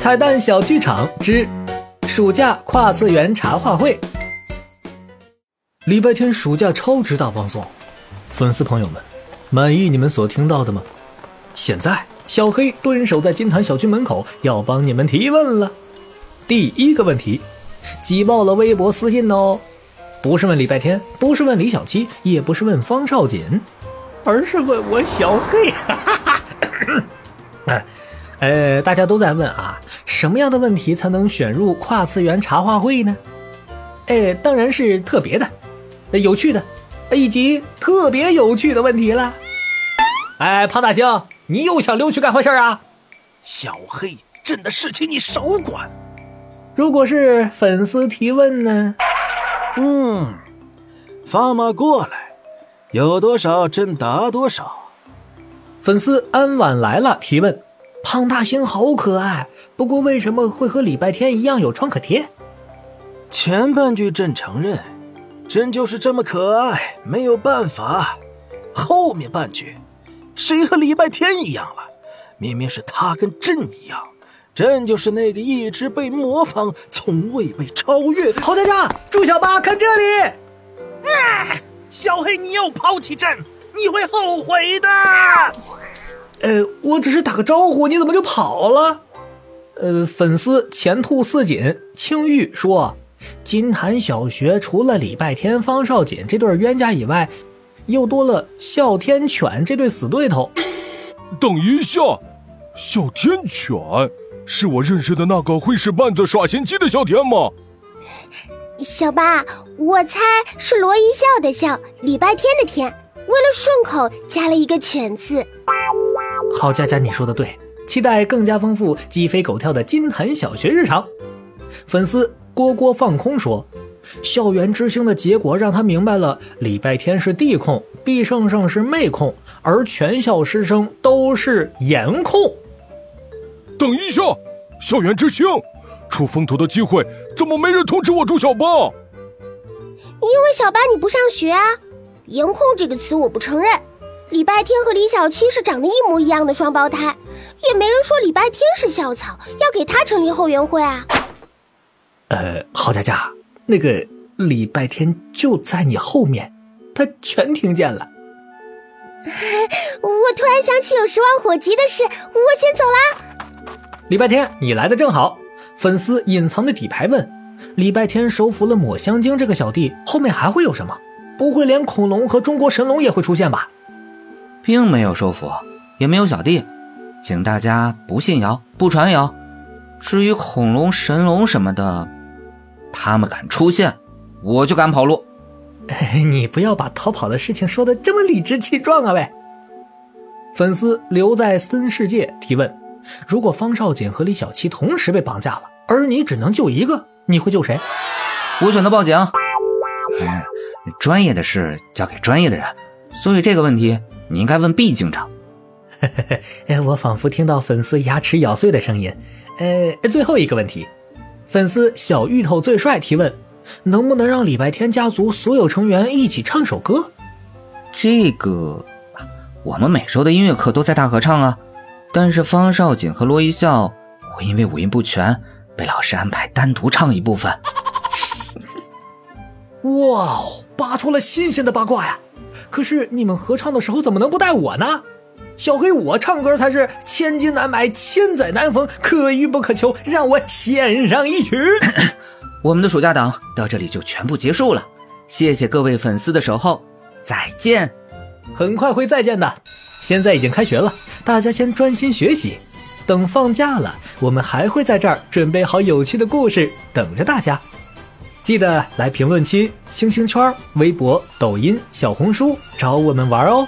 彩蛋小剧场之暑假跨次元茶话会。礼拜天暑假超值大放送，粉丝朋友们，满意你们所听到的吗？现在小黑蹲守在金坛小区门口，要帮你们提问了。第一个问题，挤爆了微博私信哦，不是问礼拜天，不是问李小七，也不是问方少锦，而是问我小黑。哈哈哈。呃，大家都在问啊，什么样的问题才能选入跨次元茶话会呢？哎，当然是特别的、有趣的，以及特别有趣的问题了。哎，胖大星，你又想溜去干坏事啊？小黑，朕的事情你少管。如果是粉丝提问呢？嗯，发马过来，有多少朕答多少。粉丝安晚来了提问。胖大星好可爱，不过为什么会和礼拜天一样有创可贴？前半句朕承认，朕就是这么可爱，没有办法。后面半句，谁和礼拜天一样了？明明是他跟朕一样，朕就是那个一直被模仿，从未被超越的。好家家，朱小八，看这里！啊，小黑，你又抛弃朕，你会后悔的。呃，我只是打个招呼，你怎么就跑了？呃，粉丝前兔似锦青玉说，金坛小学除了礼拜天、方少锦这对冤家以外，又多了哮天犬这对死对头。等一下，哮天犬是我认识的那个会使绊子、耍心机的哮天吗？小八，我猜是罗一笑的笑，礼拜天的天，为了顺口加了一个犬字。好佳佳，你说的对，期待更加丰富、鸡飞狗跳的金坛小学日常。粉丝蝈蝈放空说：“校园之星的结果让他明白了，礼拜天是地控，毕胜胜是妹控，而全校师生都是颜控。”等一下，校园之星出风头的机会怎么没人通知我朱小八？因为小八你不上学啊！颜控这个词我不承认。礼拜天和李小七是长得一模一样的双胞胎，也没人说礼拜天是校草，要给他成立后援会啊。呃，郝佳佳，那个礼拜天就在你后面，他全听见了。我突然想起有十万火急的事，我先走啦。礼拜天，你来的正好。粉丝隐藏的底牌问：礼拜天收服了抹香鲸这个小弟，后面还会有什么？不会连恐龙和中国神龙也会出现吧？并没有收服，也没有小弟，请大家不信谣，不传谣。至于恐龙、神龙什么的，他们敢出现，我就敢跑路。你不要把逃跑的事情说的这么理直气壮啊！喂，粉丝留在森世界提问：如果方少锦和李小七同时被绑架了，而你只能救一个，你会救谁？我选择报警。专业的事交给专业的人，所以这个问题。你应该问毕警长。哎，我仿佛听到粉丝牙齿咬碎的声音。呃，最后一个问题，粉丝小芋头最帅提问：能不能让礼拜天家族所有成员一起唱首歌？这个，我们每周的音乐课都在大合唱啊。但是方少锦和罗一笑会因为五音不全被老师安排单独唱一部分。哇哦，扒出了新鲜的八卦呀！可是你们合唱的时候怎么能不带我呢？小黑，我唱歌才是千金难买，千载难逢，可遇不可求，让我献上一曲。我们的暑假档到这里就全部结束了，谢谢各位粉丝的守候，再见。很快会再见的，现在已经开学了，大家先专心学习，等放假了，我们还会在这儿准备好有趣的故事等着大家。记得来评论区、星星圈、微博、抖音、小红书找我们玩哦。